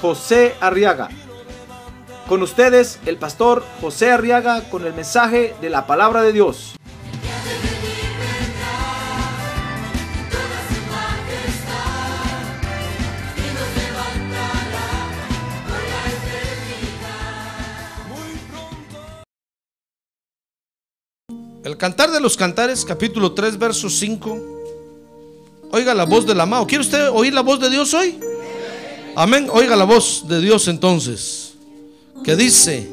José Arriaga. Con ustedes, el pastor José Arriaga con el mensaje de la palabra de Dios. El Cantar de los Cantares, capítulo 3, verso 5. Oiga la voz del amado. ¿Quiere usted oír la voz de Dios hoy? Amén. Oiga la voz de Dios entonces. Que dice,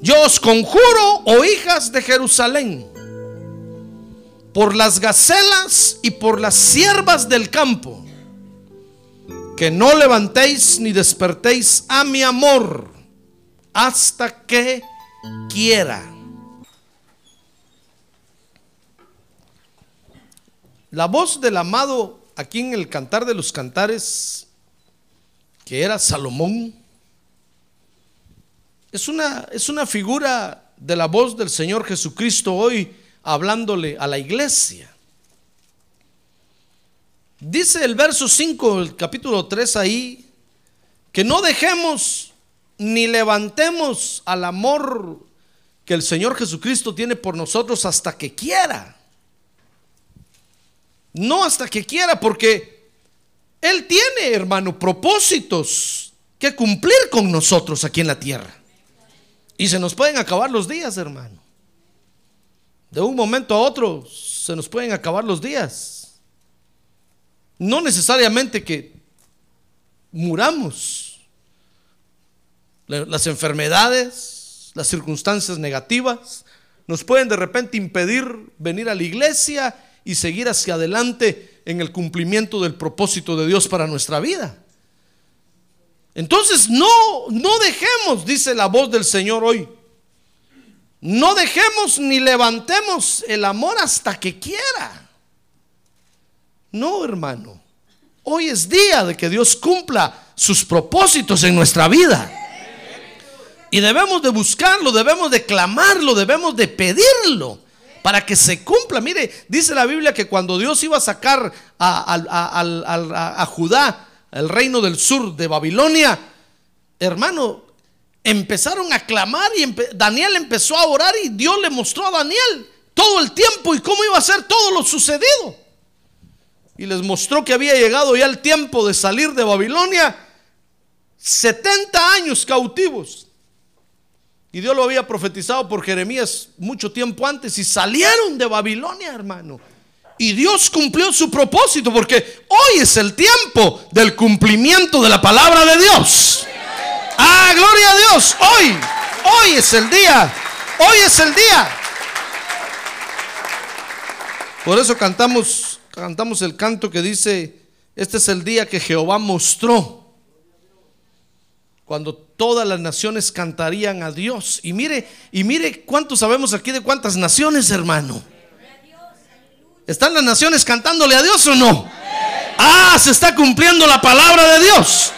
yo os conjuro, oh hijas de Jerusalén, por las gacelas y por las siervas del campo, que no levantéis ni despertéis a mi amor hasta que quiera. La voz del amado aquí en el Cantar de los Cantares, que era Salomón, es una, es una figura de la voz del Señor Jesucristo hoy hablándole a la iglesia. Dice el verso 5 del capítulo 3 ahí, que no dejemos ni levantemos al amor que el Señor Jesucristo tiene por nosotros hasta que quiera. No hasta que quiera, porque Él tiene, hermano, propósitos que cumplir con nosotros aquí en la tierra. Y se nos pueden acabar los días, hermano. De un momento a otro se nos pueden acabar los días. No necesariamente que muramos. Las enfermedades, las circunstancias negativas, nos pueden de repente impedir venir a la iglesia y seguir hacia adelante en el cumplimiento del propósito de Dios para nuestra vida. Entonces no, no dejemos, dice la voz del Señor hoy, no dejemos ni levantemos el amor hasta que quiera. No, hermano. Hoy es día de que Dios cumpla sus propósitos en nuestra vida. Y debemos de buscarlo, debemos de clamarlo, debemos de pedirlo para que se cumpla. Mire, dice la Biblia que cuando Dios iba a sacar a, Judá, el reino del sur de Babilonia, hermano, empezaron a clamar y Daniel empezó a orar y Dios le mostró a Daniel todo el tiempo y cómo iba a ser todo lo sucedido. Y les mostró que había llegado ya el tiempo de salir de Babilonia, 70 años cautivos. Y Dios lo había profetizado por Jeremías mucho tiempo antes y salieron de Babilonia, hermano. Y Dios cumplió su propósito porque hoy es el tiempo del cumplimiento de la palabra de Dios. Ah, gloria a Dios. Hoy, hoy es el día. Hoy es el día. Por eso cantamos, cantamos el canto que dice, este es el día que Jehová mostró cuando todas las naciones cantarían a Dios. Y mire, y mire cuánto sabemos aquí de cuántas naciones, hermano. ¿Están las naciones cantándole a Dios o no? Ah, se está cumpliendo la palabra de Dios.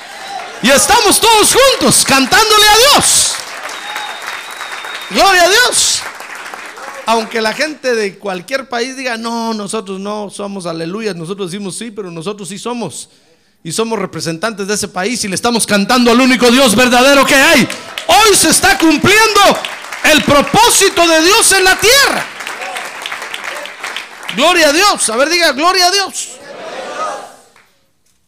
Y estamos todos juntos cantándole a Dios. Gloria a Dios. Aunque la gente de cualquier país diga, no, nosotros no somos aleluya, nosotros decimos sí, pero nosotros sí somos y somos representantes de ese país y le estamos cantando al único Dios verdadero que hay. Hoy se está cumpliendo el propósito de Dios en la tierra. Gloria a Dios. A ver, diga, gloria a Dios.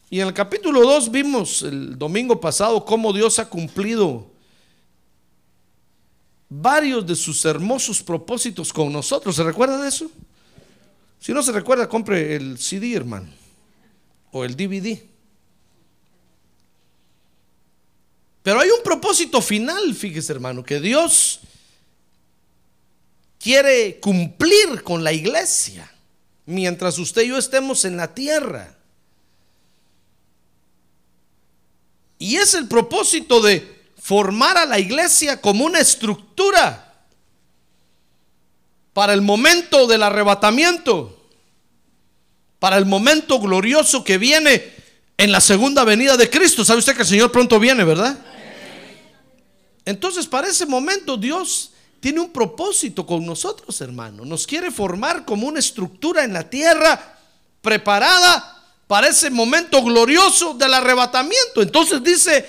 Y en el capítulo 2 vimos el domingo pasado cómo Dios ha cumplido varios de sus hermosos propósitos con nosotros. ¿Se recuerda de eso? Si no se recuerda, compre el CD, hermano, o el DVD. Pero hay un propósito final, fíjese hermano, que Dios quiere cumplir con la iglesia mientras usted y yo estemos en la tierra. Y es el propósito de formar a la iglesia como una estructura para el momento del arrebatamiento, para el momento glorioso que viene en la segunda venida de Cristo. ¿Sabe usted que el Señor pronto viene, verdad? Entonces, para ese momento Dios tiene un propósito con nosotros, hermano. Nos quiere formar como una estructura en la tierra preparada para ese momento glorioso del arrebatamiento. Entonces dice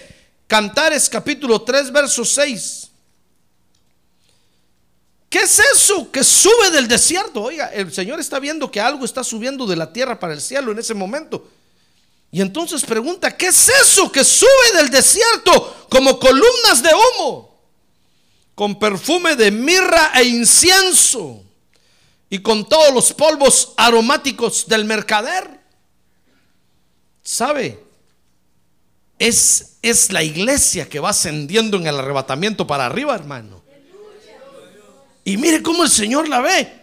Cantares capítulo 3, verso 6. ¿Qué es eso que sube del desierto? Oiga, el Señor está viendo que algo está subiendo de la tierra para el cielo en ese momento. Y entonces pregunta, ¿qué es eso que sube del desierto como columnas de humo? Con perfume de mirra e incienso y con todos los polvos aromáticos del mercader. ¿Sabe? Es, es la iglesia que va ascendiendo en el arrebatamiento para arriba, hermano. Y mire cómo el Señor la ve.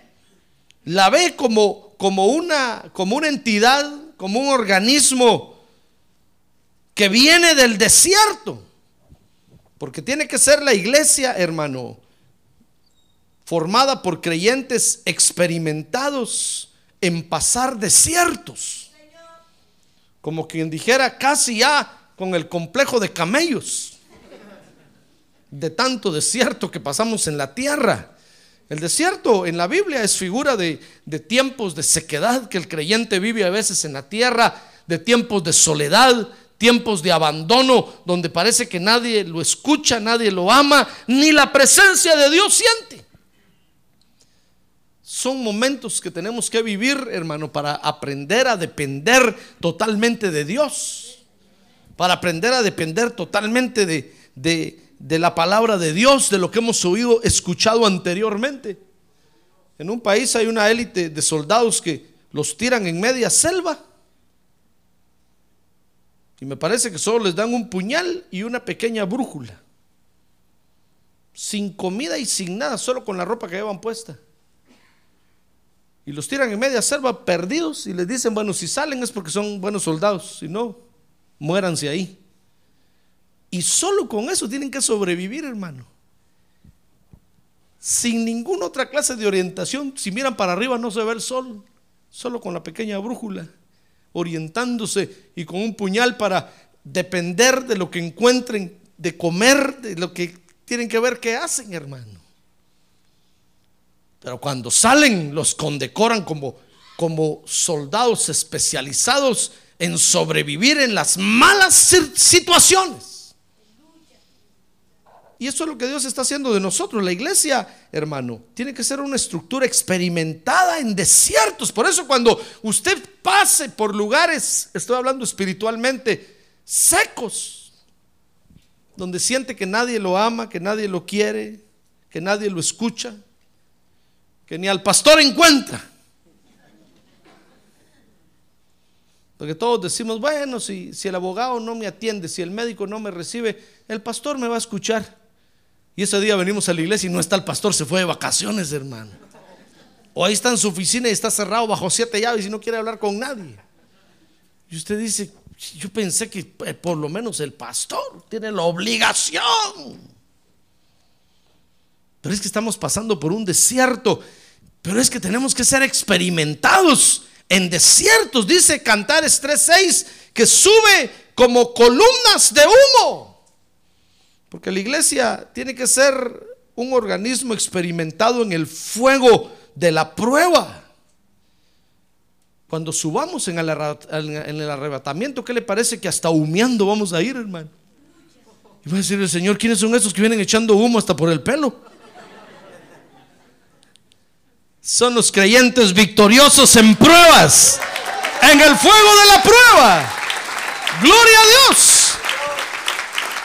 La ve como, como, una, como una entidad, como un organismo que viene del desierto. Porque tiene que ser la iglesia, hermano, formada por creyentes experimentados en pasar desiertos. Como quien dijera casi ya con el complejo de camellos, de tanto desierto que pasamos en la tierra. El desierto en la Biblia es figura de, de, tiempos de sequedad que el creyente vive a veces en la tierra, de tiempos de soledad, tiempos de abandono, donde parece que nadie lo escucha, nadie lo ama, ni la presencia de Dios siente. Son momentos que tenemos que vivir, hermano, para aprender a depender totalmente de Dios para aprender a depender totalmente de, de, la palabra de Dios, de lo que hemos oído, escuchado anteriormente. En un país hay una élite de soldados que los tiran en media selva. Y me parece que solo les dan un puñal y una pequeña brújula. Sin comida y sin nada, solo con la ropa que llevan puesta. Y los tiran en media selva perdidos y les dicen, bueno, si salen es porque son buenos soldados, si no, muéranse ahí. Y solo con eso tienen que sobrevivir, hermano. Sin ninguna otra clase de orientación. Si miran para arriba no se ve el sol. Solo con la pequeña brújula. Orientándose y con un puñal para depender de lo que encuentren, de comer, de lo que tienen que ver qué hacen, hermano. Pero cuando salen los condecoran como, como soldados especializados en sobrevivir en las malas situaciones. Y eso es lo que Dios está haciendo de nosotros. La iglesia, hermano, tiene que ser una estructura experimentada en desiertos. Por eso cuando usted pase por lugares, estoy hablando espiritualmente, secos, donde siente que nadie lo ama, que nadie lo quiere, que nadie lo escucha, que ni al pastor encuentra. Porque todos decimos, bueno, si, si el abogado no me atiende, si el médico no me recibe, el pastor me va a escuchar. Y ese día venimos a la iglesia y no está el pastor, se fue de vacaciones, hermano. O ahí está en su oficina y está cerrado bajo siete llaves y no quiere hablar con nadie. Y usted dice, yo pensé que eh, por lo menos el pastor tiene la obligación. Pero es que estamos pasando por un desierto. Pero es que tenemos que ser experimentados en desiertos, dice Cantares 3:6, que sube como columnas de humo. Porque la iglesia tiene que ser un organismo experimentado en el fuego de la prueba. Cuando subamos en el, arrebatamiento, ¿qué le parece que hasta humeando vamos a ir, hermano? Y va a decir el Señor, ¿quiénes son esos que vienen echando humo hasta por el pelo? son los creyentes victoriosos en pruebas, en el fuego de la prueba. Gloria a Dios.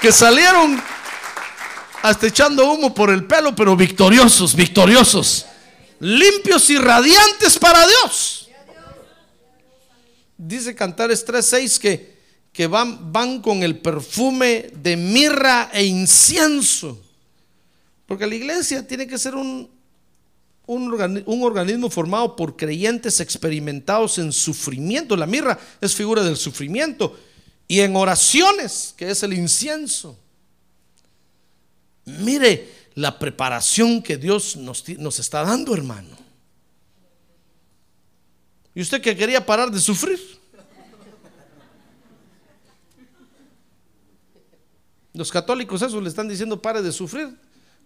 Que salieron hasta echando humo por el pelo, pero victoriosos, victoriosos, limpios y radiantes para Dios. Dice Cantares 3:6 que, que van, van con el perfume de mirra e incienso. Porque la iglesia tiene que ser un, un, organismo formado por creyentes experimentados en sufrimiento. La mirra es figura del sufrimiento. Y en oraciones, que es el incienso. Mire la preparación que Dios nos, está dando, hermano. ¿Y usted que quería parar de sufrir? Los católicos eso le están diciendo pare de sufrir.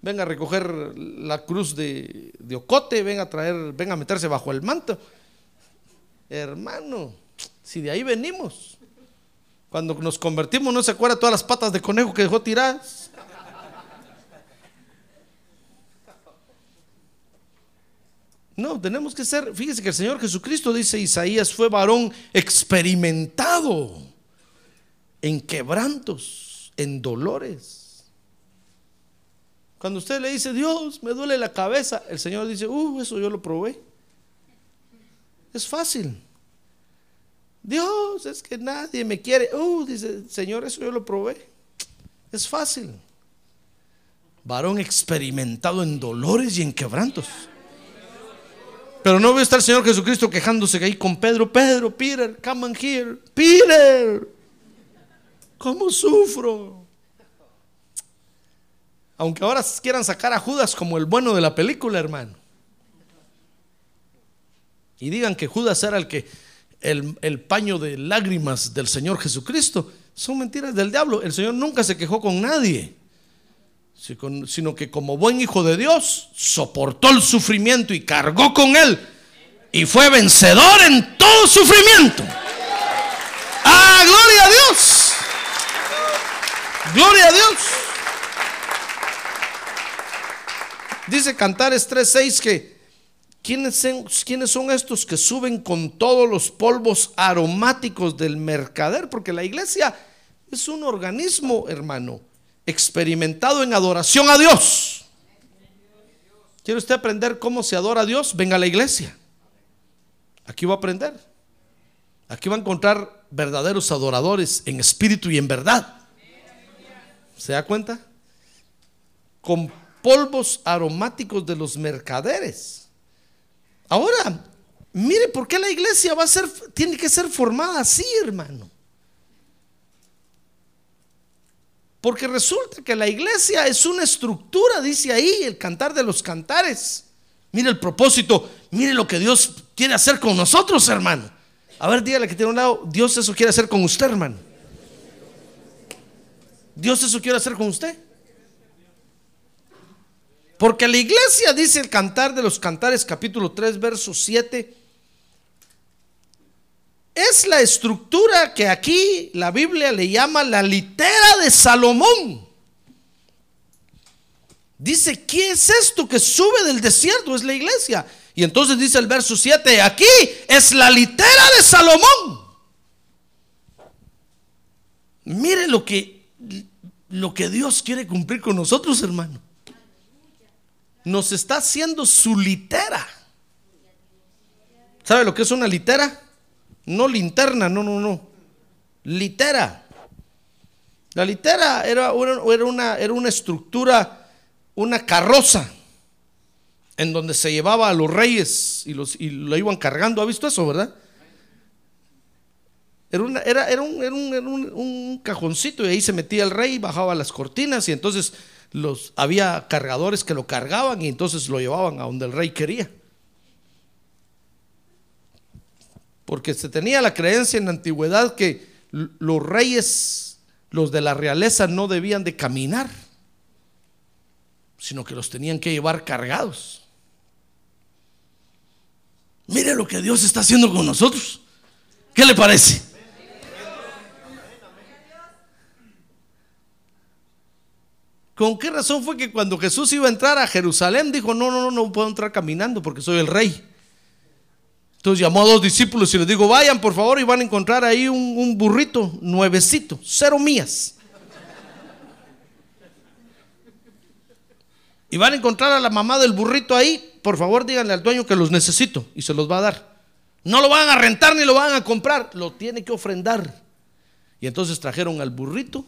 Venga a recoger la cruz de, de Ocote, venga a traer, venga a meterse bajo el manto. Hermano, si de ahí venimos. Cuando nos convertimos, no se acuerda todas las patas de conejo que dejó tiradas. No, tenemos que ser, fíjese que el Señor Jesucristo dice, Isaías fue varón experimentado en quebrantos, en dolores. Cuando usted le dice, Dios, me duele la cabeza, el Señor dice, uh, eso yo lo probé. Es fácil. Dios, es que nadie me quiere. Uh, dice, Señor, eso yo lo probé. Es fácil. Varón experimentado en dolores y en quebrantos. Pero no veo estar el Señor Jesucristo quejándose ahí con Pedro. Pedro, Peter, come on here. Peter, ¿cómo sufro? Aunque ahora quieran sacar a Judas como el bueno de la película, hermano. Y digan que Judas era el que el, el paño de lágrimas del Señor Jesucristo. Son mentiras del diablo. El Señor nunca se quejó con nadie sino que como buen hijo de Dios soportó el sufrimiento y cargó con él y fue vencedor en todo sufrimiento. ¡Ah, gloria a Dios! ¡Gloria a Dios! Dice Cantares 3:6 que ¿quiénes son, ¿quiénes son estos que suben con todos los polvos aromáticos del mercader? Porque la iglesia es un organismo, hermano experimentado en adoración a Dios. ¿Quiere usted aprender cómo se adora a Dios? Venga a la iglesia. Aquí va a aprender. Aquí va a encontrar verdaderos adoradores en espíritu y en verdad. ¿Se da cuenta? Con polvos aromáticos de los mercaderes. Ahora, mire por qué la iglesia va a ser, tiene que ser formada así, hermano. Porque resulta que la iglesia es una estructura, dice ahí el cantar de los cantares. Mire el propósito, mire lo que Dios quiere hacer con nosotros, hermano. A ver, dígale que tiene un lado, Dios eso quiere hacer con usted, hermano. Dios eso quiere hacer con usted. Porque la iglesia, dice el cantar de los cantares, capítulo 3, verso 7, es la estructura que aquí la Biblia le llama la litera de Salomón. Dice, ¿qué es esto que sube del desierto? Es la iglesia. Y entonces dice el verso 7, aquí es la litera de Salomón. Mire lo que, lo que Dios quiere cumplir con nosotros, hermano. Nos está haciendo su litera. ¿Sabe lo que es una litera? No linterna, no, no, no. Litera. La litera era, una, era una estructura, una carroza, en donde se llevaba a los reyes y, los, y lo iban cargando. ¿Ha visto eso, verdad? Era, una, era, era, un, era un, un, cajoncito y ahí se metía el rey, bajaba las cortinas y entonces los, había cargadores que lo cargaban y entonces lo llevaban a donde el rey quería. Porque se tenía la creencia en la antigüedad que los reyes, los de la realeza, no debían de caminar, sino que los tenían que llevar cargados. Mire lo que Dios está haciendo con nosotros. ¿Qué le parece? ¿Con qué razón fue que cuando Jesús iba a entrar a Jerusalén dijo, no, no, no, no puedo entrar caminando porque soy el rey? Entonces llamó a dos discípulos y les digo, vayan por favor y van a encontrar ahí un, burrito nuevecito, cero mías. Y van a encontrar a la mamá del burrito ahí, por favor díganle al dueño que los necesito y se los va a dar. No lo van a rentar ni lo van a comprar, lo tiene que ofrendar. Y entonces trajeron al burrito,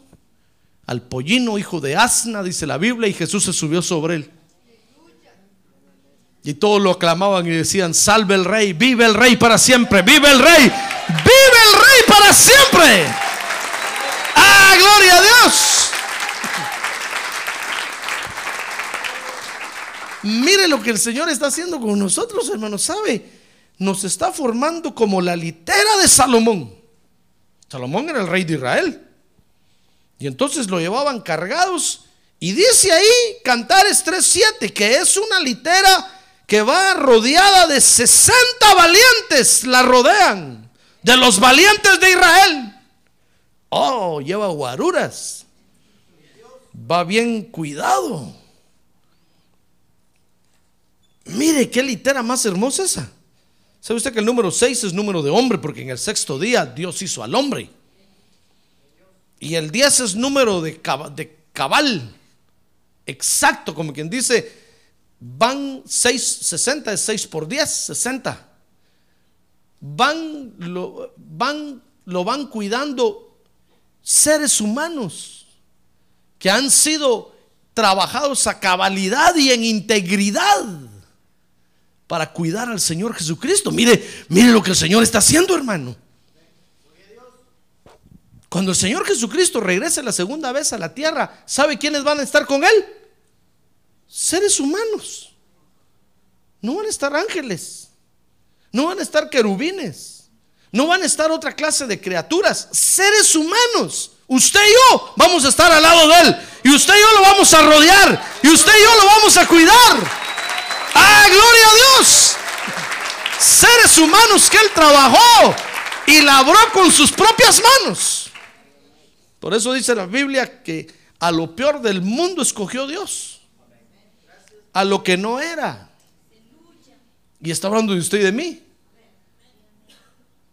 al pollino, hijo de asna, dice la Biblia, y Jesús se subió sobre él. Y todos lo aclamaban y decían, salve el rey, vive el rey para siempre, vive el rey, vive el rey para siempre. ¡Ah, gloria a Dios! que el Señor está haciendo con nosotros, hermano, ¿sabe? Nos está formando como la litera de Salomón. Salomón era el rey de Israel. Y entonces lo llevaban cargados. Y dice ahí, Cantares 3.7, que es una litera que va rodeada de 60 valientes, la rodean, de los valientes de Israel. Oh, lleva guaruras. Va bien cuidado. Mire qué litera más hermosa esa. ¿Sabe usted que el número 6 es número de hombre? Porque en el sexto día Dios hizo al hombre. Y el 10 es número de, de cabal. Exacto, como quien dice, van 6, 60 es 6 por 10, 60. Van, lo, van, lo van cuidando seres humanos que han sido trabajados a cabalidad y en integridad para cuidar al Señor Jesucristo. Mire, mire lo que el Señor está haciendo, hermano. Cuando el Señor Jesucristo regrese la segunda vez a la tierra, ¿sabe quiénes van a estar con Él? Seres humanos. No van a estar ángeles. No van a estar querubines. No van a estar otra clase de criaturas. Seres humanos. Usted y yo vamos a estar al lado de Él. Y usted y yo lo vamos a rodear. Y usted y yo lo vamos a cuidar. ¡Ah, gloria a Dios! Seres humanos que Él trabajó y labró con sus propias manos. Por eso dice la Biblia que a lo peor del mundo escogió Dios. A lo que no era. Y está hablando de usted y de mí.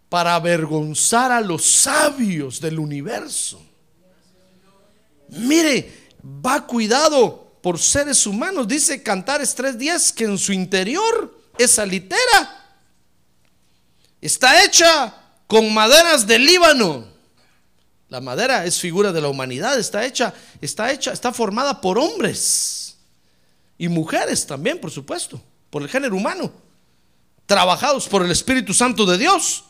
Para avergonzar a los sabios del universo. Mire, va cuidado por seres humanos. Dice Cantares 3.10 que en su interior esa litera está hecha con maderas del Líbano. La madera es figura de la humanidad, está hecha, está hecha, está formada por hombres y mujeres también, por supuesto, por el género humano, trabajados por el Espíritu Santo de Dios.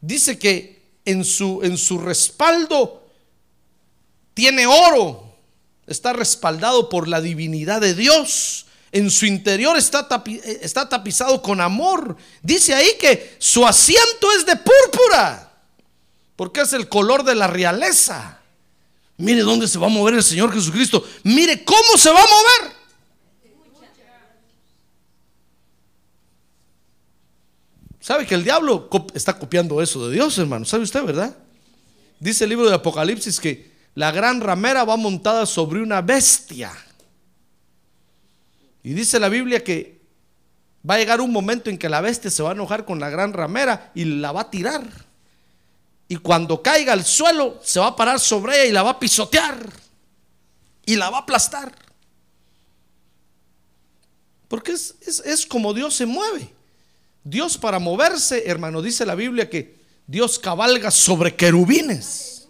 Dice que en su, en su respaldo tiene oro, está respaldado por la divinidad de Dios. En su interior está, eh, está tapizado con amor. Dice ahí que su asiento es de púrpura, porque es el color de la realeza. Mire dónde se va a mover el Señor Jesucristo. Mire cómo se va a mover. ¿Sabe que el diablo está copiando eso de Dios, hermano? ¿Sabe usted, verdad? Dice el libro de Apocalipsis que la gran ramera va montada sobre una bestia. Y dice la Biblia que va a llegar un momento en que la bestia se va a enojar con la gran ramera y la va a tirar. Y cuando caiga al suelo, se va a parar sobre ella y la va a pisotear. Y la va a aplastar. Porque es, es como Dios se mueve. Dios para moverse, hermano, dice la Biblia que Dios cabalga sobre querubines.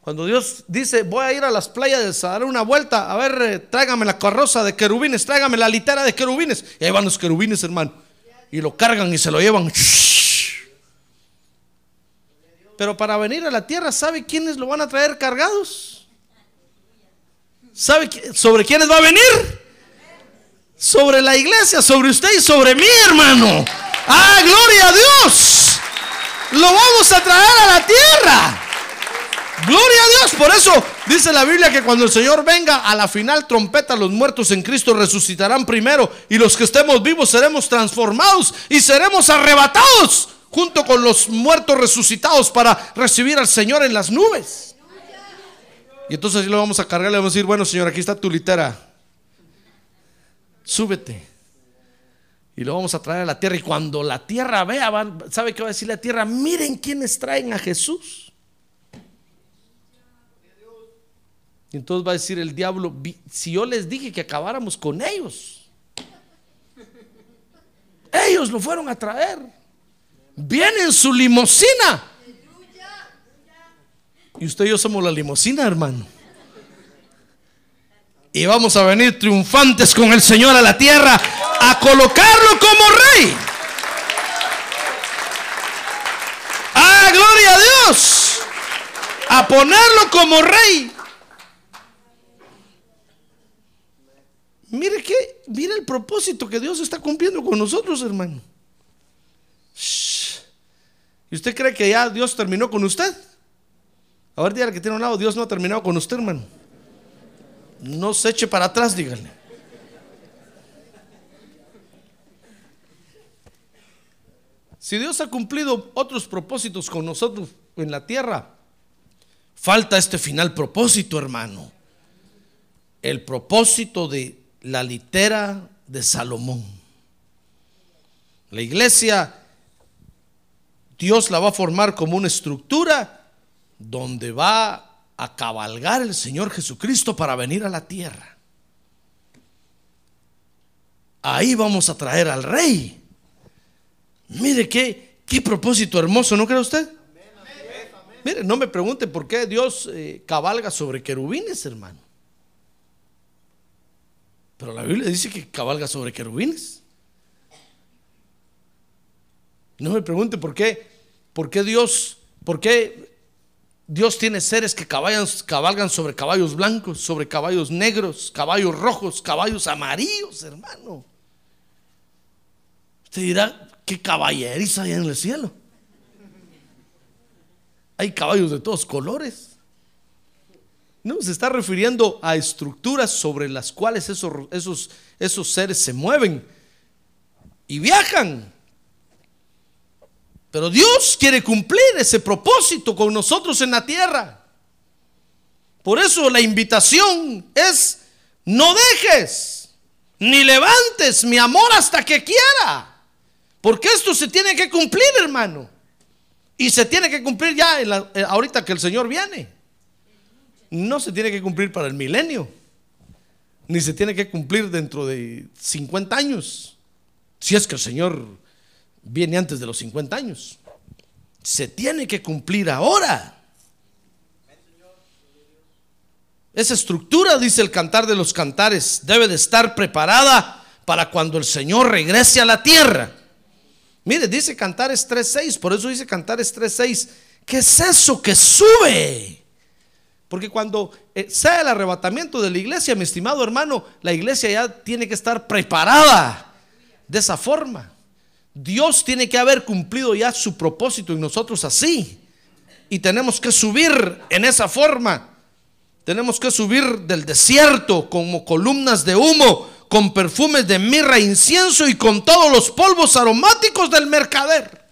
Cuando Dios dice, voy a ir a las playas a dar una vuelta, a ver, eh, tráigame la carroza de querubines, tráigame la litera de querubines. Y ahí van los querubines, hermano. Y lo cargan y se lo llevan. Pero para venir a la tierra, ¿sabe quiénes lo van a traer cargados? ¿Sabe sobre quiénes va a venir? Sobre la iglesia, sobre usted y sobre mí, hermano. Ah, gloria a Dios. Lo vamos a traer a la tierra. Gloria a Dios. Por eso dice la Biblia que cuando el Señor venga a la final trompeta, los muertos en Cristo resucitarán primero y los que estemos vivos seremos transformados y seremos arrebatados junto con los muertos resucitados para recibir al Señor en las nubes. Y entonces lo vamos a cargar, le vamos a decir, bueno Señor, aquí está tu litera. Súbete. Y lo vamos a traer a la tierra. Y cuando la tierra vea, ¿sabe qué va a decir la tierra? Miren quiénes traen a Jesús. Y entonces va a decir el diablo, si yo les dije que acabáramos con ellos, ellos lo fueron a traer. Viene en su limosina. Y usted y yo somos la limosina, hermano. Y vamos a venir triunfantes con el Señor a la tierra a colocarlo como rey. Ah, gloria a Dios. A ponerlo como rey. Mire que, mire el propósito que Dios está cumpliendo con nosotros, hermano. ¿Y usted cree que ya Dios terminó con usted? A ver, dígale que tiene un lado, Dios no ha terminado con usted, hermano. No se eche para atrás, dígale. Si Dios ha cumplido otros propósitos con nosotros en la tierra, falta este final propósito, hermano. El propósito de la litera de Salomón. La iglesia, Dios la va a formar como una estructura donde va a cabalgar el Señor Jesucristo para venir a la tierra. Ahí vamos a traer al rey. Mire qué, qué propósito hermoso, ¿no cree usted? Mire, no me pregunte por qué Dios eh, cabalga sobre querubines, hermano. Pero la Biblia dice que cabalga sobre querubines. No me pregunte por qué, por qué Dios, por qué Dios tiene seres que cabalgan, sobre caballos blancos, sobre caballos negros, caballos rojos, caballos amarillos, hermano. Usted dirá, ¿qué caballeriza hay en el cielo? Hay caballos de todos colores. No, se está refiriendo a estructuras sobre las cuales esos, esos, esos seres se mueven y viajan. Pero Dios quiere cumplir ese propósito con nosotros en la tierra. Por eso la invitación es, no dejes, ni levantes mi amor hasta que quiera. Porque esto se tiene que cumplir, hermano. Y se tiene que cumplir ya eh, ahorita que el Señor viene. No se tiene que cumplir para el milenio. Ni se tiene que cumplir dentro de 50 años. Si es que el Señor viene antes de los 50 años. Se tiene que cumplir ahora. Esa estructura, dice el cantar de los cantares, debe de estar preparada para cuando el Señor regrese a la tierra. Mire, dice Cantares 3.6, por eso dice Cantares 3.6, ¿qué es eso que sube? Porque cuando eh, sea el arrebatamiento de la iglesia, mi estimado hermano, la iglesia ya tiene que estar preparada de esa forma. Dios tiene que haber cumplido ya su propósito en nosotros así. Y tenemos que subir en esa forma. Tenemos que subir del desierto como columnas de humo, con perfumes de mirra, incienso y con todos los polvos aromáticos del mercader.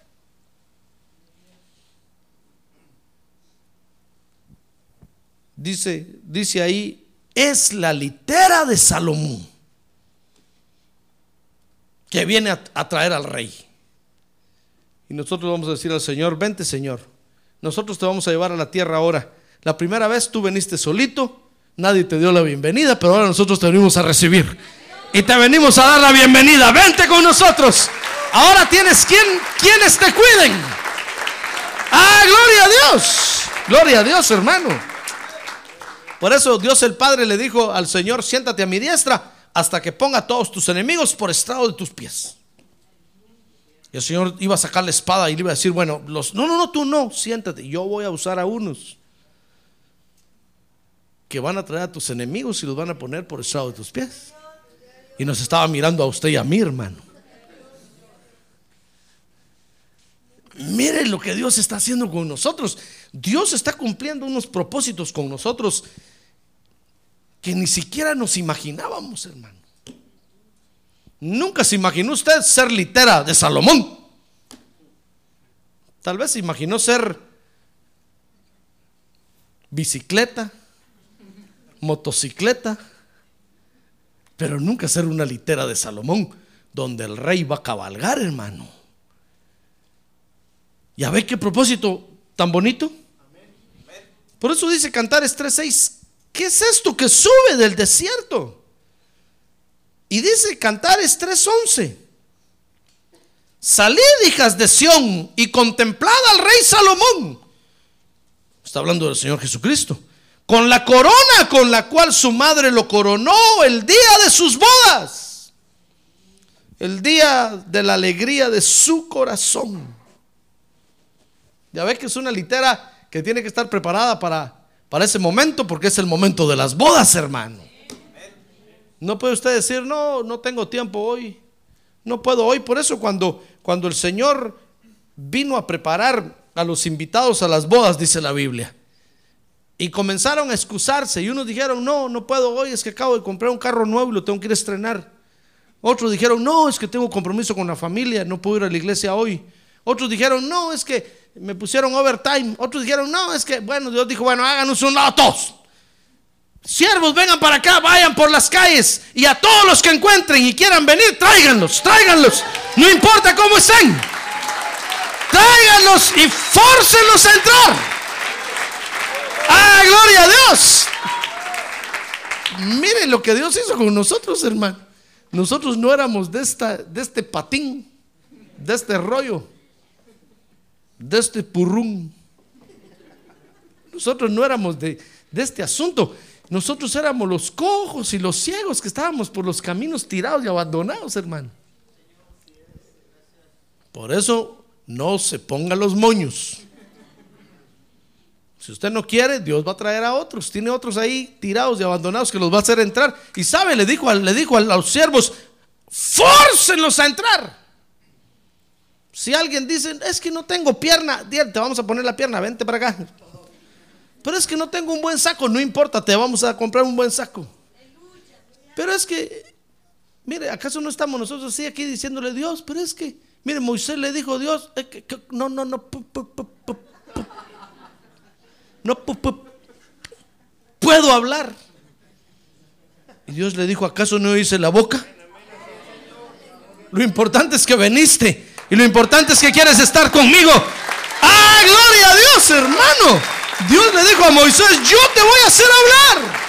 Dice, dice ahí, es la litera de Salomón que viene a, traer al rey. Y nosotros vamos a decir al Señor, vente Señor, nosotros te vamos a llevar a la tierra ahora. La primera vez tú veniste solito, nadie te dio la bienvenida, pero ahora nosotros te venimos a recibir. Y te venimos a dar la bienvenida. Vente con nosotros. Ahora tienes quien, quienes te cuiden. Ah, gloria a Dios. Gloria a Dios, hermano. Por eso Dios el Padre le dijo al Señor, siéntate a mi diestra hasta que ponga a todos tus enemigos por estrado de tus pies. Y el Señor iba a sacar la espada y le iba a decir, bueno, los, no, no, no, tú no, siéntate, yo voy a usar a unos que van a traer a tus enemigos y los van a poner por estrado de tus pies. Y nos estaba mirando a usted y a mí, hermano. Mire lo que Dios está haciendo con nosotros. Dios está cumpliendo unos propósitos con nosotros que ni siquiera nos imaginábamos, hermano. Nunca se imaginó usted ser litera de Salomón. Tal vez se imaginó ser bicicleta, motocicleta, pero nunca ser una litera de Salomón, donde el rey va a cabalgar, hermano. ¿Ya ve qué propósito tan bonito? Por eso dice Cantares 3:6 ¿Qué es esto que sube del desierto? Y dice Cantares 3:11. Salid, hijas de Sión, y contemplad al rey Salomón. Está hablando del Señor Jesucristo. Con la corona con la cual su madre lo coronó el día de sus bodas. El día de la alegría de su corazón. Ya ve que es una litera que tiene que estar preparada para para ese momento porque es el momento de las bodas, hermano. No puede usted decir, no, no tengo tiempo hoy. No puedo hoy. Por eso cuando, cuando el Señor vino a preparar a los invitados a las bodas, dice la Biblia. Y comenzaron a excusarse. Y unos dijeron, no, no puedo hoy, es que acabo de comprar un carro nuevo y lo tengo que ir a estrenar. Otros dijeron, no, es que tengo compromiso con la familia, no puedo ir a la iglesia hoy. Otros dijeron, no, es que me pusieron overtime. Otros dijeron, no, es que, bueno, Dios dijo, bueno, háganos un lado todos. Siervos, vengan para acá, vayan por las calles y a todos los que encuentren y quieran venir, tráiganlos, tráiganlos. No importa cómo estén. Tráiganlos y fórcenlos a entrar. ¡Ah, gloria a Dios! Miren lo que Dios hizo con nosotros, hermano. Nosotros no éramos de, esta, de este patín, de este rollo, de este purrún. Nosotros no éramos de, de este asunto. Nosotros éramos los cojos y los ciegos que estábamos por los caminos tirados y abandonados, hermano. Por eso no se ponga los moños. Si usted no quiere, Dios va a traer a otros. Tiene otros ahí tirados y abandonados que los va a hacer entrar. Y sabe, le dijo, le dijo a los siervos, fórcenlos a entrar. Si alguien dice, es que no tengo pierna, te vamos a poner la pierna, vente para acá. Pero es que no tengo un buen saco, no importa, te vamos a comprar un buen saco. Pero es que, mire, ¿acaso no estamos nosotros así aquí diciéndole Dios? Pero es que, mire, Moisés le dijo Dios, no, no, no, no puedo hablar. Y Dios le dijo, ¿acaso no hice la boca? Lo importante es que veniste y lo importante es que quieres estar conmigo. ¡Ah, gloria a Dios, hermano! Dios le dijo a Moisés, yo te voy a hacer hablar.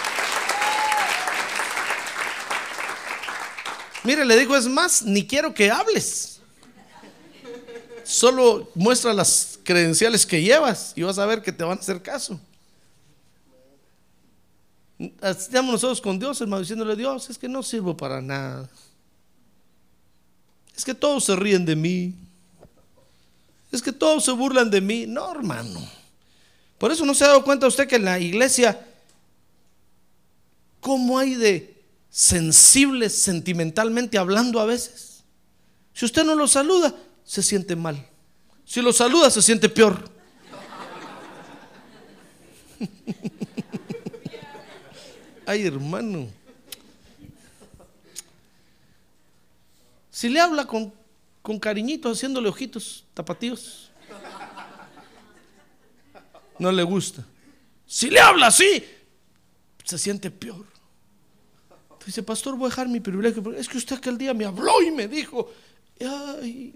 Mire, le dijo, es más, ni quiero que hables. Solo muestra las credenciales que llevas y vas a ver que te van a hacer caso. Estamos nosotros con Dios, hermano, diciéndole, Dios, es que no sirvo para nada. Es que todos se ríen de mí. Es que todos se burlan de mí. No, hermano. Por eso no se ha dado cuenta usted que en la iglesia, ¿cómo hay de sensibles sentimentalmente hablando a veces? Si usted no lo saluda, se siente mal. Si lo saluda, se siente peor. Ay, hermano. Si le habla con, con cariñitos, haciéndole ojitos, tapatíos no le gusta. Si le habla así, se siente peor. Dice, pastor, voy a dejar mi privilegio. Es que usted aquel día me habló y me dijo, ay,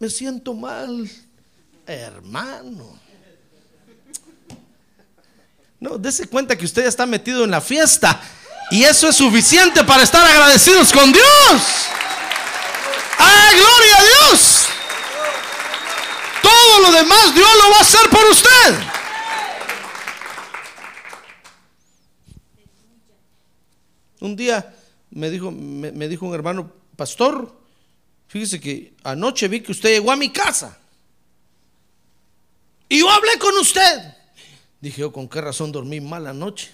me siento mal. Hermano. No, dése cuenta que usted ya está metido en la fiesta. Y eso es suficiente para estar agradecidos con Dios. ¡Ay, gloria a Dios! Todo lo demás Dios lo va a hacer por usted. Un día me dijo, me, dijo un hermano, pastor, fíjese que anoche vi que usted llegó a mi casa. Y yo hablé con usted. Dije yo, ¿con qué razón dormí mal anoche?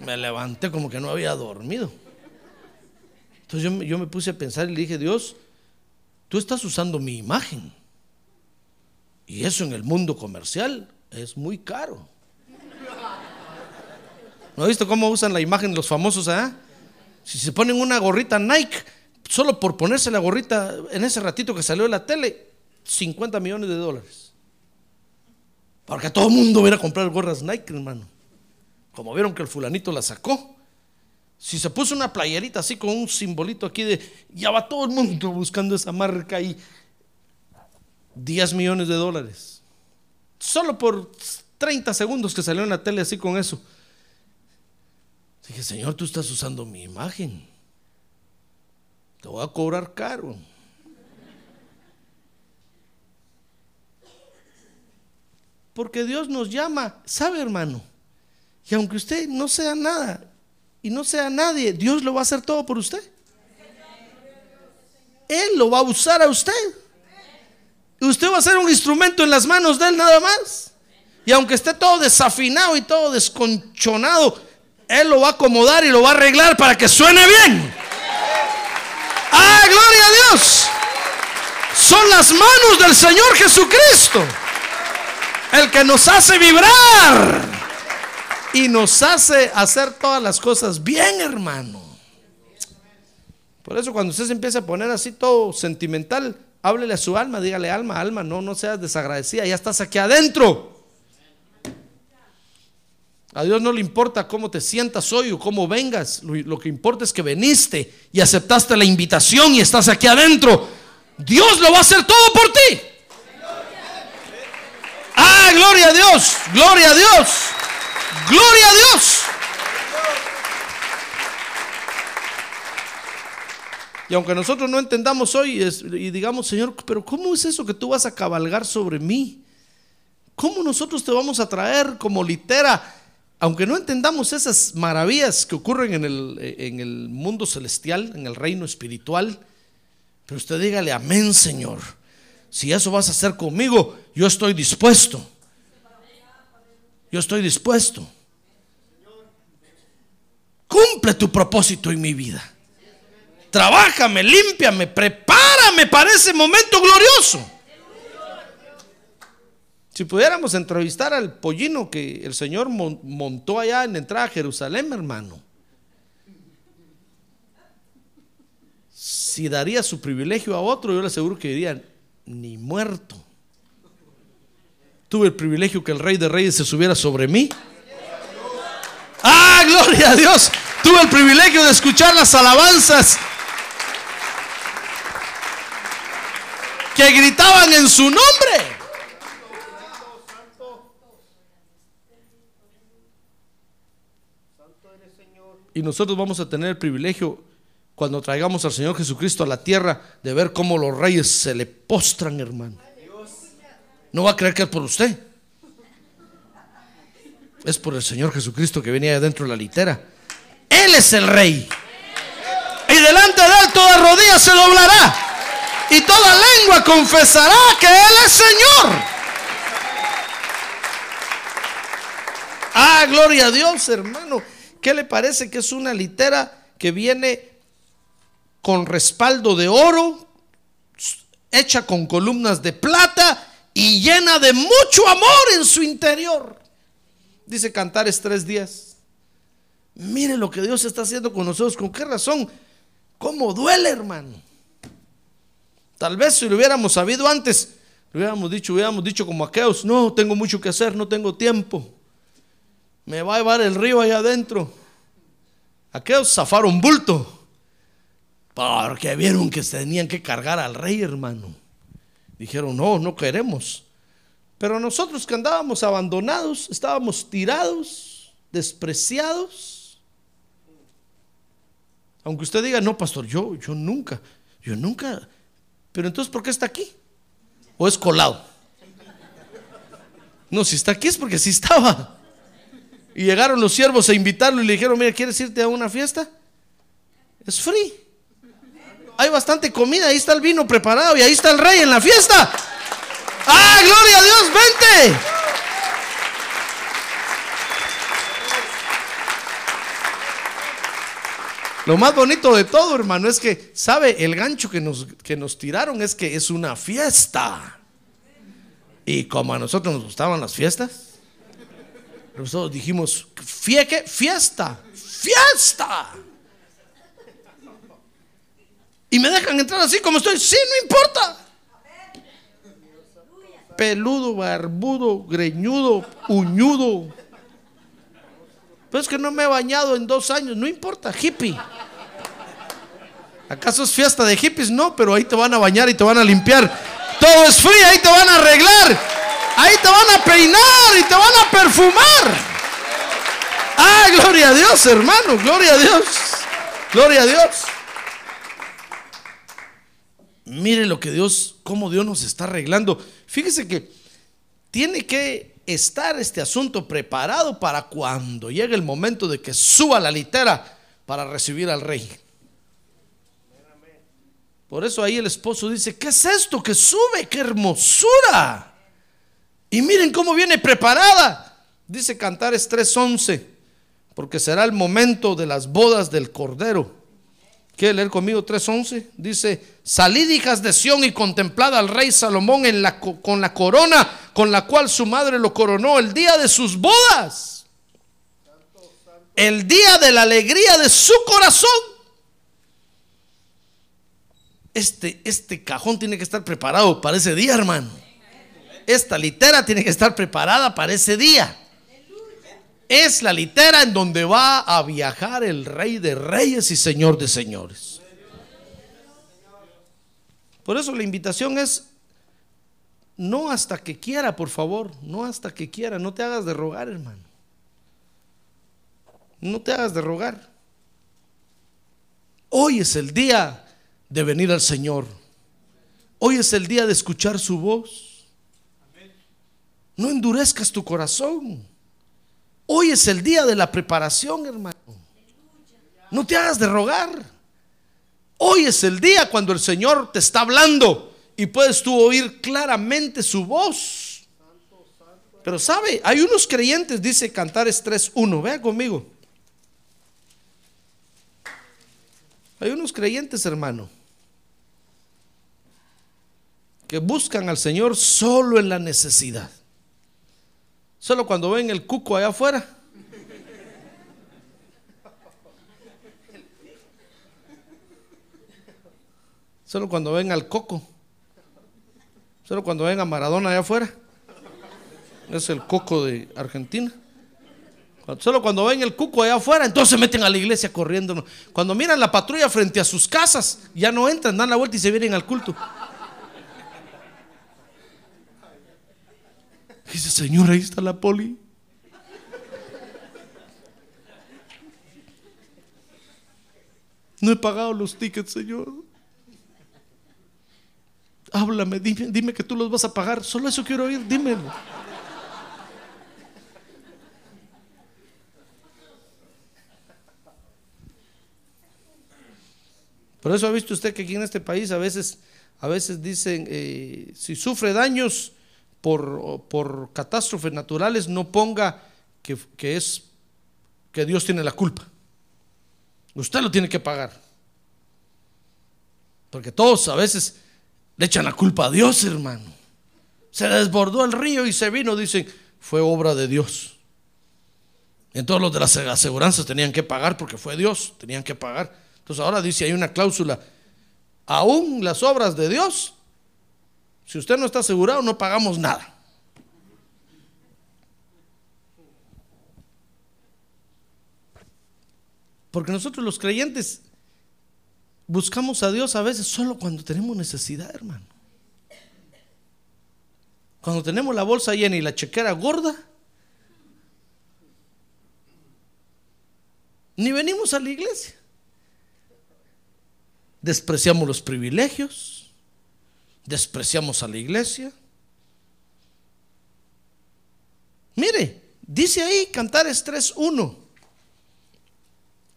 Me levanté como que no había dormido. Entonces yo, yo me puse a pensar y le dije, Dios, tú estás usando mi imagen. Y eso en el mundo comercial es muy caro. ¿No has visto cómo usan la imagen los famosos? Ah? Si se ponen una gorrita Nike, solo por ponerse la gorrita en ese ratito que salió de la tele, 50 millones de dólares. Porque todo el mundo viene a comprar gorras Nike, hermano. Como vieron que el fulanito la sacó. Si se puso una playerita así con un simbolito aquí de, ya va todo el mundo buscando esa marca y 10 millones de dólares. Solo por 30 segundos que salió en la tele así con eso. Dije, Señor, tú estás usando mi imagen. Te voy a cobrar caro. Porque Dios nos llama, ¿sabe hermano? Y aunque usted no sea nada, y no sea nadie, Dios lo va a hacer todo por usted. Él lo va a usar a usted. Y usted va a ser un instrumento en las manos de Él nada más. Y aunque esté todo desafinado y todo desconchonado, Él lo va a acomodar y lo va a arreglar para que suene bien. ¡Ah, gloria a Dios! Son las manos del Señor Jesucristo el que nos hace vibrar y nos hace hacer todas las cosas bien, hermano. Por eso cuando usted se empieza a poner así todo sentimental, háblele a su alma, dígale alma, alma, no, no seas desagradecida, ya estás aquí adentro. A Dios no le importa cómo te sientas hoy o cómo vengas, lo, lo que importa es que veniste y aceptaste la invitación y estás aquí adentro. Dios lo va a hacer todo por ti. Ah, gloria a Dios, gloria a Dios, gloria a Dios. Y aunque nosotros no entendamos hoy y digamos, Señor, pero ¿cómo es eso que tú vas a cabalgar sobre mí? ¿Cómo nosotros te vamos a traer como litera? Aunque no entendamos esas maravillas que ocurren en el, en el mundo celestial, en el reino espiritual, pero usted dígale, amén, Señor. Si eso vas a hacer conmigo, yo estoy dispuesto. Yo estoy dispuesto. Cumple tu propósito en mi vida. Trabájame, límpiame, prepárame para ese momento glorioso. Si pudiéramos entrevistar al pollino que el Señor mon- montó allá en la entrada a Jerusalén, hermano. Si daría su privilegio a otro, yo le aseguro que diría, ni muerto. Tuve el privilegio que el Rey de Reyes se subiera sobre mí. Ah, gloria a Dios. Tuve el privilegio de escuchar las alabanzas que gritaban en su nombre. Y nosotros vamos a tener el privilegio cuando traigamos al Señor Jesucristo a la tierra de ver cómo los reyes se le postran, hermano. No va a creer que es por usted. Es por el Señor Jesucristo que venía de dentro de la litera. Él es el rey. Y delante de él toda rodilla se doblará. Y toda lengua confesará que Él es Señor. Ah, gloria a Dios, hermano. ¿Qué le parece que es una litera que viene con respaldo de oro, hecha con columnas de plata y llena de mucho amor en su interior? Dice Cantares tres días. Mire lo que Dios está haciendo con nosotros. ¿Con qué razón? ¿Cómo duele, hermano? Tal vez si lo hubiéramos sabido antes, lo hubiéramos dicho, hubiéramos dicho como aquellos, no, tengo mucho que hacer, no tengo tiempo. Me va a llevar el río allá adentro. Aquellos zafaron bulto. Porque vieron que tenían que cargar al rey, hermano. Dijeron, no, no queremos. Pero nosotros que andábamos abandonados, estábamos tirados, despreciados. Aunque usted diga, no, pastor, yo, yo nunca, yo nunca. Pero entonces, ¿por qué está aquí? ¿O es colado? No, si está aquí es porque sí estaba. Y llegaron los siervos a invitarlo y le dijeron, mira, ¿quieres irte a una fiesta? Es free. Hay bastante comida, ahí está el vino preparado y ahí está el rey en la fiesta. ¡Ah, gloria a Dios! ¡Vente! Lo más bonito de todo, hermano, es que, ¿sabe? El gancho que nos, que nos tiraron es que es una fiesta. Y como a nosotros nos gustaban las fiestas, nosotros dijimos, ¿fie qué? Fiesta, fiesta. Y me dejan entrar así como estoy. Sí, no importa. Peludo, barbudo, greñudo, uñudo. Pero es que no me he bañado en dos años. No importa, hippie. ¿Acaso es fiesta de hippies? No, pero ahí te van a bañar y te van a limpiar. Todo es frío, ahí te van a arreglar. Ahí te van a peinar y te van a perfumar. Ah, gloria a Dios, hermano. Gloria a Dios. Gloria a Dios. Mire lo que Dios, cómo Dios nos está arreglando. Fíjese que tiene que estar este asunto preparado para cuando llegue el momento de que suba la litera para recibir al rey. Por eso ahí el esposo dice, ¿qué es esto que sube? ¡Qué hermosura! Y miren cómo viene preparada. Dice Cantares 3:11, porque será el momento de las bodas del Cordero. ¿Quiere leer conmigo 3.11? Dice, salid hijas de Sión y contemplad al rey Salomón en la, con la corona con la cual su madre lo coronó el día de sus bodas. El día de la alegría de su corazón. Este, este cajón tiene que estar preparado para ese día, hermano. Esta litera tiene que estar preparada para ese día. Es la litera en donde va a viajar el rey de reyes y señor de señores. Por eso la invitación es, no hasta que quiera, por favor, no hasta que quiera, no te hagas de rogar, hermano. No te hagas de rogar. Hoy es el día de venir al Señor. Hoy es el día de escuchar su voz. No endurezcas tu corazón. Hoy es el día de la preparación, hermano. No te hagas de rogar. Hoy es el día cuando el Señor te está hablando y puedes tú oír claramente su voz. Pero sabe, hay unos creyentes, dice Cantares 3.1, vea conmigo. Hay unos creyentes, hermano, que buscan al Señor solo en la necesidad. Solo cuando ven el cuco allá afuera. Solo cuando ven al coco. Solo cuando ven a Maradona allá afuera. Es el coco de Argentina. Solo cuando ven el cuco allá afuera, entonces se meten a la iglesia corriendo. Cuando miran la patrulla frente a sus casas, ya no entran, dan la vuelta y se vienen al culto. Dice, Señor, ahí está la poli. No he pagado los tickets, Señor. Háblame, dime, dime que tú los vas a pagar. Solo eso quiero oír, dímelo. Por eso ha visto usted que aquí en este país a veces, a veces dicen, eh, si sufre daños por, por, catástrofes naturales, no ponga que, que es que Dios tiene la culpa. Usted lo tiene que pagar. Porque todos a veces le echan la culpa a Dios, hermano. Se desbordó el río y se vino, dicen, fue obra de Dios. Entonces los de las aseguranzas tenían que pagar porque fue Dios, tenían que pagar. Entonces ahora dice, hay una cláusula, aún las obras de Dios, si usted no está asegurado, no pagamos nada. Porque nosotros los creyentes buscamos a Dios a veces solo cuando tenemos necesidad, hermano. Cuando tenemos la bolsa llena y la chequera gorda, ni venimos a la iglesia. Despreciamos los privilegios, despreciamos a la iglesia. Mire, dice ahí Cantares 3.1.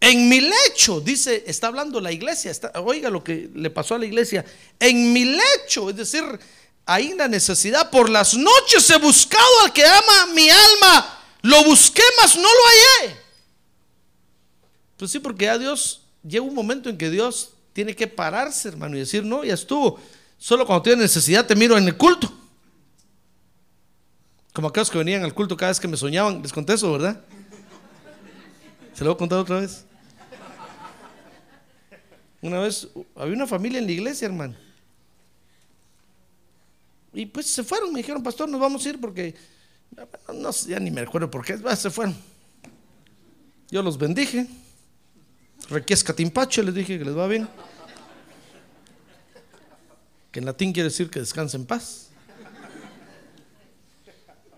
En mi lecho, dice, está hablando la iglesia, oiga lo que le pasó a la iglesia. En mi lecho, es decir, ahí la necesidad, por las noches he buscado al que ama mi alma, lo busqué, mas no lo hallé. Pues sí, porque ya Dios, llega un momento en que Dios tiene que pararse, hermano, y decir, no, ya estuvo. Solo cuando tiene necesidad te miro en el culto. Como aquellos que venían al culto cada vez que me soñaban, les conté eso, ¿verdad? ¿Se lo voy a contar otra vez? Una vez había una familia en la iglesia, hermano. Y pues se fueron, me dijeron, pastor, nos vamos a ir porque, no, sé, ya ni me acuerdo por qué, se fueron. Yo los bendije. Requiesca timpache, les dije que les va bien. Que en latín quiere decir que descansen en paz.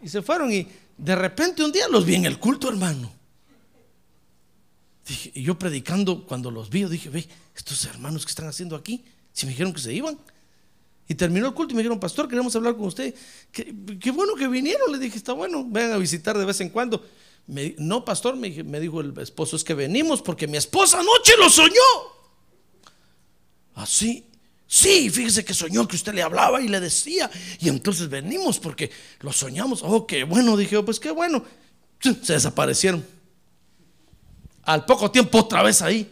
Y se fueron y de repente un día los vi en el culto, hermano. y yo predicando, cuando los vi, dije, ve, estos hermanos que están haciendo aquí, si me dijeron que se iban. Y terminó el culto y me dijeron, pastor, queremos hablar con usted. Qué, bueno que vinieron, le dije, está bueno, vengan a visitar de vez en cuando. no, pastor, me, dijo el esposo, es que venimos porque mi esposa anoche lo soñó. Así, sí, fíjese que soñó que usted le hablaba y le decía. Y entonces venimos porque lo soñamos. Oh, qué bueno, dije, oh, pues qué bueno. Se desaparecieron. Al poco tiempo otra vez ahí.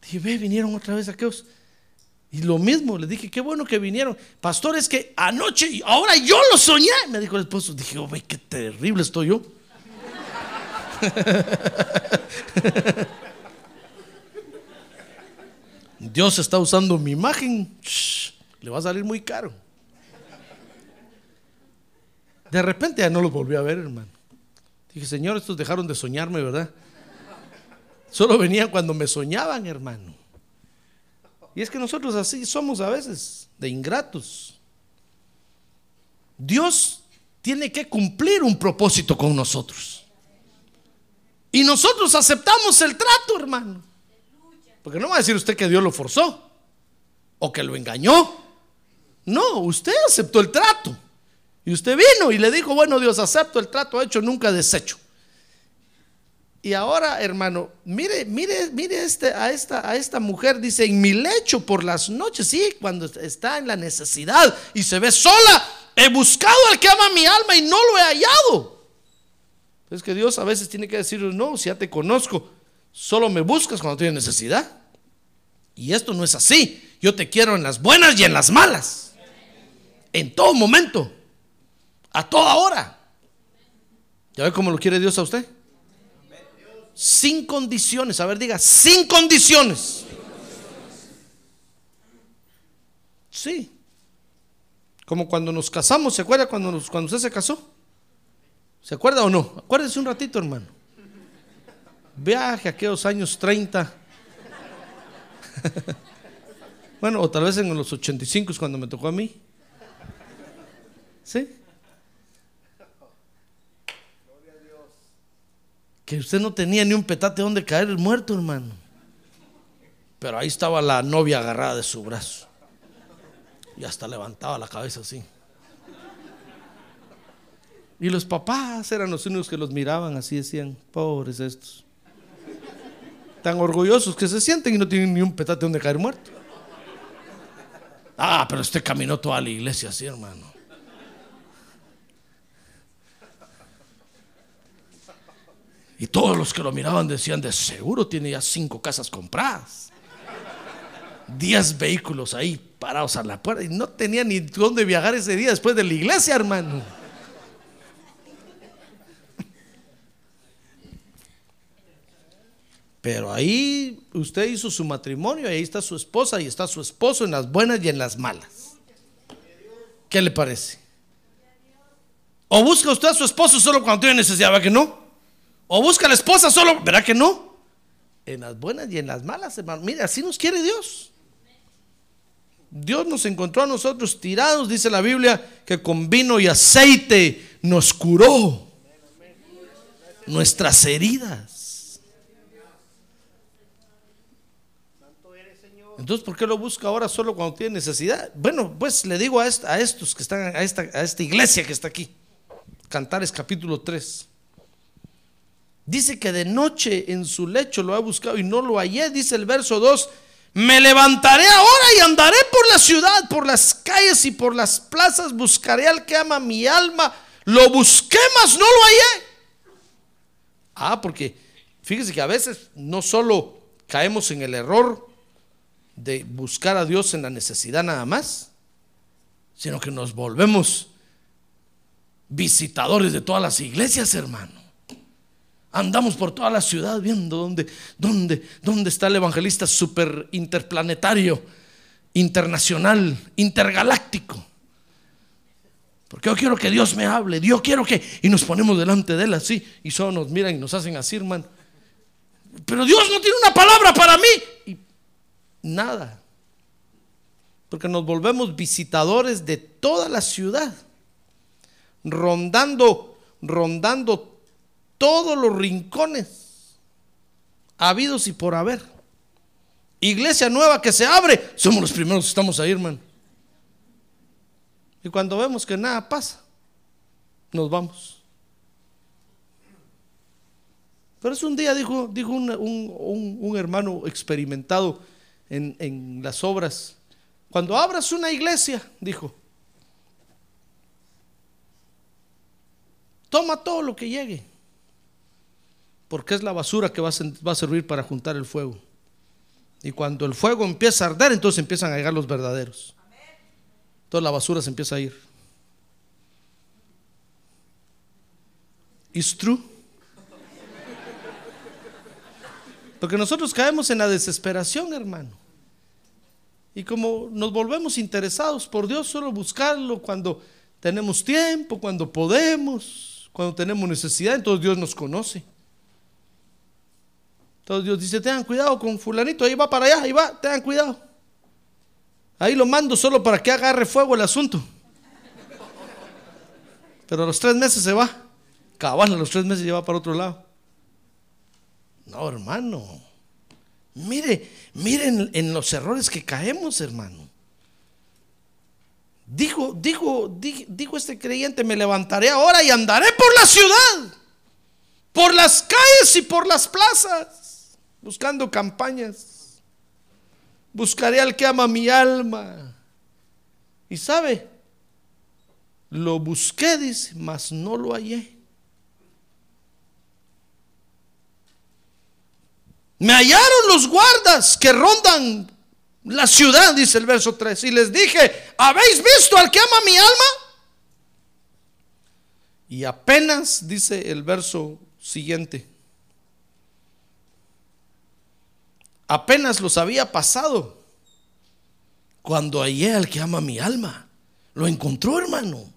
Dije, ve, vinieron otra vez aquellos. Y lo mismo, le dije, qué bueno que vinieron. Pastor, es que anoche, ahora yo lo soñé. Me dijo el esposo, dije, oh, ve, qué terrible estoy yo. Dios está usando mi imagen. Le va a salir muy caro. De repente ya no los volví a ver, hermano. Dije, Señor, estos dejaron de soñarme, ¿verdad? Solo venían cuando me soñaban, hermano. Y es que nosotros así somos a veces, de ingratos. Dios tiene que cumplir un propósito con nosotros. Y nosotros aceptamos el trato, hermano. Porque no va a decir usted que Dios lo forzó o que lo engañó. No, usted aceptó el trato. Y usted vino y le dijo, bueno Dios, acepto el trato hecho, nunca desecho. Y ahora, hermano, mire, mire, mire este, a, esta, a esta mujer, dice, en mi lecho por las noches, sí, cuando está en la necesidad y se ve sola, he buscado al que ama mi alma y no lo he hallado. Es que Dios a veces tiene que decir, no, si ya te conozco, solo me buscas cuando tienes necesidad. Y esto no es así. Yo te quiero en las buenas y en las malas. En todo momento. A toda hora. ¿Ya ve cómo lo quiere Dios a usted? Sin condiciones. A ver, diga, sin condiciones. Sí. Como cuando nos casamos, ¿se acuerda cuando, nos- cuando usted se casó? ¿Se acuerda o no? Acuérdese un ratito, hermano. Viaje a aquellos años 30. bueno, o tal vez en los 85 es cuando me tocó a mí. ¿Sí? Que usted no tenía ni un petate donde caer el muerto, hermano. Pero ahí estaba la novia agarrada de su brazo. Y hasta levantaba la cabeza así. Y los papás eran los únicos que los miraban así, decían, pobres estos. Tan orgullosos que se sienten y no tienen ni un petate donde caer muerto. Ah, pero usted caminó toda la iglesia así, hermano. Y todos los que lo miraban decían, de seguro tiene ya cinco casas compradas. Diez vehículos ahí parados a la puerta. Y no tenía ni dónde viajar ese día después de la iglesia, hermano. Pero ahí usted hizo su matrimonio, ahí está su esposa y está su esposo en las buenas y en las malas. ¿Qué le parece? ¿O busca usted a su esposo solo cuando tiene necesidad? ¿Verdad que no? ¿O busca a la esposa solo? ¿Verdad que no? En las buenas y en las malas, hermano. Mire, así nos quiere Dios. Dios nos encontró a nosotros tirados, dice la Biblia, que con vino y aceite nos curó nuestras heridas. Entonces, ¿por qué lo busca ahora solo cuando tiene necesidad? Bueno, pues le digo a, est- a estos que están, a esta, a esta iglesia que está aquí, Cantares capítulo 3. Dice que de noche en su lecho lo ha buscado y no lo hallé, dice el verso 2. Me levantaré ahora y andaré por la ciudad, por las calles y por las plazas, buscaré al que ama mi alma. Lo busqué, mas no lo hallé. Ah, porque fíjese que a veces no solo caemos en el error de buscar a Dios en la necesidad nada más, sino que nos volvemos visitadores de todas las iglesias, hermano. Andamos por toda la ciudad viendo dónde, dónde, dónde está el evangelista super interplanetario, internacional, intergaláctico. Porque yo quiero que Dios me hable, yo quiero que... Y nos ponemos delante de él así, y solo nos miran y nos hacen así, hermano. Pero Dios no tiene una palabra para mí. Nada. Porque nos volvemos visitadores de toda la ciudad, rondando, rondando todos los rincones habidos y por haber. Iglesia nueva que se abre, somos los primeros que estamos ahí, hermano. Y cuando vemos que nada pasa, nos vamos. Pero es un día, dijo, dijo un, un- un- un hermano experimentado en, las obras, cuando abras una iglesia, dijo, toma todo lo que llegue. Porque es la basura que va a, servir para juntar el fuego. Y cuando el fuego empieza a arder, entonces empiezan a llegar los verdaderos. Toda la basura se empieza a ir. It's true. Porque nosotros caemos en la desesperación, hermano. Y como nos volvemos interesados por Dios, solo buscarlo cuando tenemos tiempo, cuando podemos, cuando tenemos necesidad, entonces Dios nos conoce. Entonces Dios dice, tengan cuidado con fulanito, ahí va para allá, ahí va, tengan cuidado. Ahí lo mando solo para que agarre fuego el asunto. Pero a los tres meses se va. Cabal, a los tres meses ya va para otro lado. No, hermano. Mire, miren en los errores que caemos, hermano. Dijo, dijo, di- dijo este creyente, me levantaré ahora y andaré por la ciudad, por las calles y por las plazas, buscando campañas. Buscaré al que ama mi alma. Y sabe, lo busqué, dice, mas no lo hallé. Me hallaron los guardas que rondan la ciudad, dice el verso 3, y les dije, ¿habéis visto al que ama mi alma? Y apenas, dice el verso siguiente, apenas los había pasado cuando hallé al que ama mi alma. Lo encontró, hermano.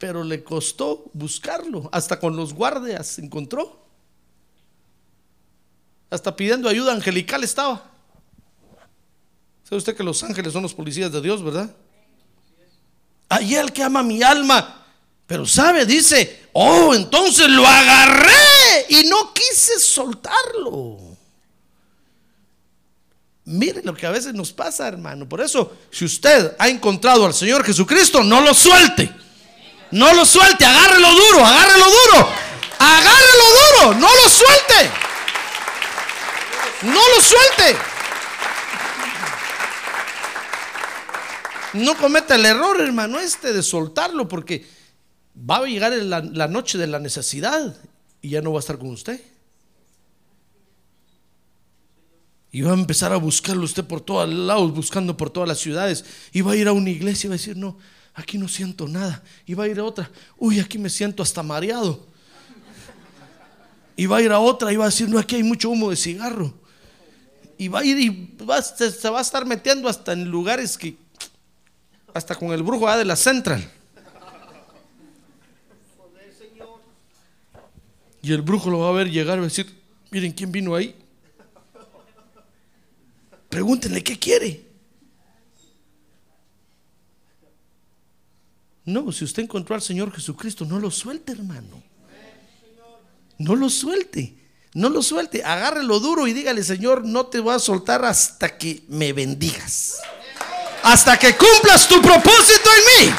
Pero le costó buscarlo. Hasta con los guardias se encontró. Hasta pidiendo ayuda angelical estaba. ¿Sabe usted que los ángeles son los policías de Dios, verdad? Allí el que ama mi alma. Pero sabe, dice, oh, entonces lo agarré y no quise soltarlo. Mire lo que a veces nos pasa, hermano. Por eso, si usted ha encontrado al Señor Jesucristo, no lo suelte. No lo suelte, agárrelo duro, agárrelo duro. Agárrelo duro, no lo suelte. No lo suelte. No cometa el error, hermano, este de soltarlo, porque va a llegar la, la noche de la necesidad y ya no va a estar con usted. Y va a empezar a buscarlo usted por todos lados, buscando por todas las ciudades. Y va a ir a una iglesia y va a decir, no, aquí no siento nada. Y va a ir a otra, uy, aquí me siento hasta mareado. Y va a ir a otra y va a decir, no, aquí hay mucho humo de cigarro. Y va a ir y se, se va a estar metiendo hasta en lugares que, hasta con el brujo de la central. Y el brujo lo va a ver llegar y va a decir, miren quién vino ahí. Pregúntenle qué quiere. No, si usted encontró al Señor Jesucristo, no lo suelte, hermano. No lo suelte. No lo suelte. Agárrelo duro y dígale, Señor, no te voy a soltar hasta que me bendigas. Hasta que cumplas tu propósito en mí.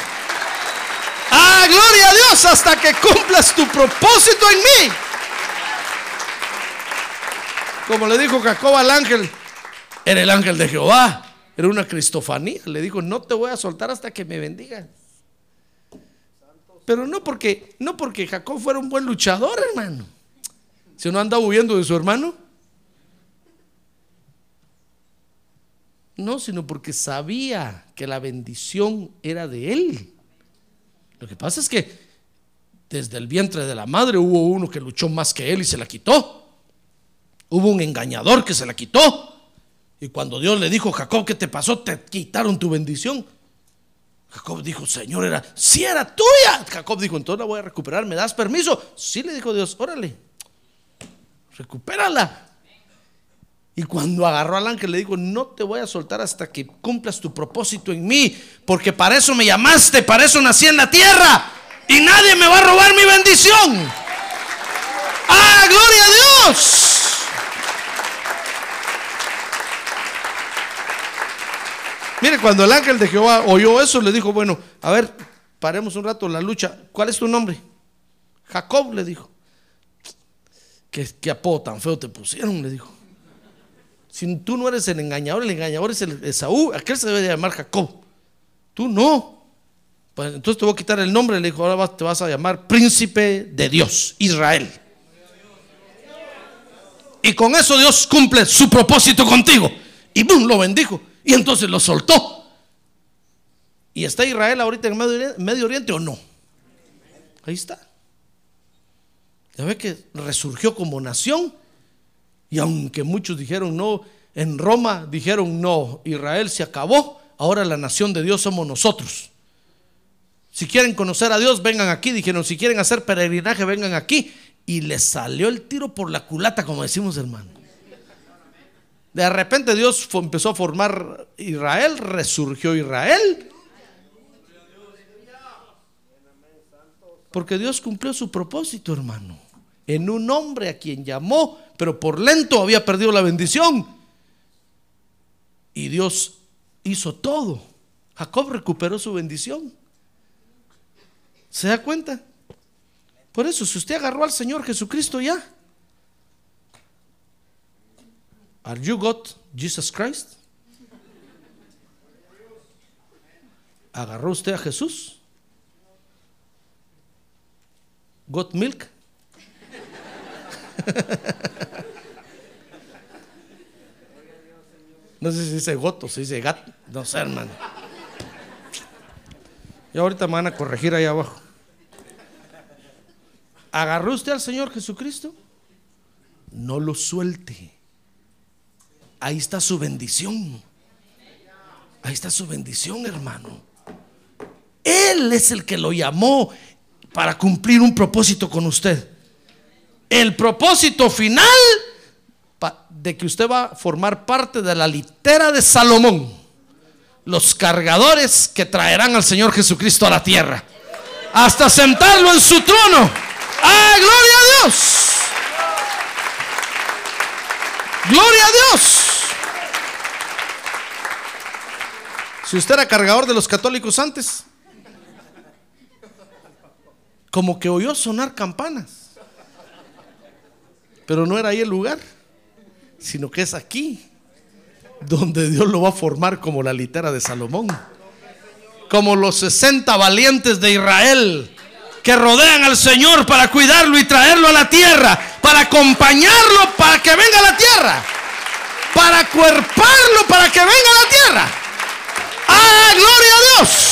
Ah, gloria a Dios, hasta que cumplas tu propósito en mí. Como le dijo Jacob al ángel, era el ángel de Jehová, era una cristofanía. Le dijo, no te voy a soltar hasta que me bendigas. Pero no porque, no porque Jacob fuera un buen luchador, hermano. Si no anda huyendo de su hermano. No, sino porque sabía que la bendición era de él. Lo que pasa es que desde el vientre de la madre hubo uno que luchó más que él y se la quitó. Hubo un engañador que se la quitó. Y cuando Dios le dijo, Jacob, ¿qué te pasó? Te quitaron tu bendición. Jacob dijo, Señor, era, si era tuya. Jacob dijo, entonces la voy a recuperar, ¿me das permiso? Sí, le dijo Dios, órale, recupérala. Y cuando agarró al ángel le dijo, no te voy a soltar hasta que cumplas tu propósito en mí, porque para eso me llamaste, para eso nací en la tierra, y nadie me va a robar mi bendición. ¡Ah, gloria a Dios! Mire, cuando el ángel de Jehová oyó eso, le dijo, bueno, a ver, paremos un rato la lucha. ¿Cuál es tu nombre? Jacob le dijo. ¿Qué, apodo tan feo te pusieron? Le dijo. Si tú no eres el engañador, el engañador es el Esaú, aquel se debe de llamar Jacob. Tú no. Pues entonces te voy a quitar el nombre. Le dijo, ahora te vas a llamar príncipe de Dios, Israel. Y con eso Dios cumple su propósito contigo. Y boom, lo bendijo. Y entonces lo soltó. ¿Y está Israel ahorita en Medio Oriente, Medio Oriente o no? Ahí está. Ya ve que resurgió como nación. Y aunque muchos dijeron no, en Roma dijeron no, Israel se acabó. Ahora la nación de Dios somos nosotros. Si quieren conocer a Dios, vengan aquí. Dijeron, si quieren hacer peregrinaje, vengan aquí. Y les salió el tiro por la culata, como decimos, hermano. De repente Dios empezó a formar Israel, resurgió Israel. Porque Dios cumplió su propósito, hermano. En un hombre a quien llamó, pero por lento había perdido la bendición. Y Dios hizo todo. Jacob recuperó su bendición. ¿Se da cuenta? Por eso, si usted agarró al Señor Jesucristo ya, ¿Are you got Jesus Christ? ¿Agarró usted a Jesús? ¿Got milk? No sé si dice got o si dice gat. No sé, hermano. Y ahorita me van a corregir ahí abajo. ¿Agarró usted al Señor Jesucristo? No lo suelte. Ahí está su bendición. Ahí está su bendición, hermano. Él es el que lo llamó para cumplir un propósito con usted. El propósito final de que usted va a formar parte de la litera de Salomón. Los cargadores que traerán al Señor Jesucristo a la tierra. Hasta sentarlo en su trono. ¡Ah, gloria a Dios! ¡Gloria a Dios! Si usted era cargador de los católicos antes, como que oyó sonar campanas, pero no era ahí el lugar, sino que es aquí, donde Dios lo va a formar como la litera de Salomón, como los 60 valientes de Israel que rodean al Señor para cuidarlo y traerlo a la tierra, para acompañarlo para que venga a la tierra, para cuerparlo para que venga a la tierra. ¡Ah, gloria a Dios!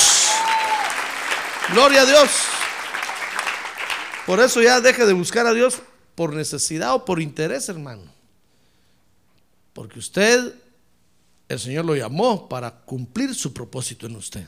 Gloria a Dios. Por eso ya deje de buscar a Dios por necesidad o por interés, hermano. Porque usted, el Señor lo llamó para cumplir su propósito en usted.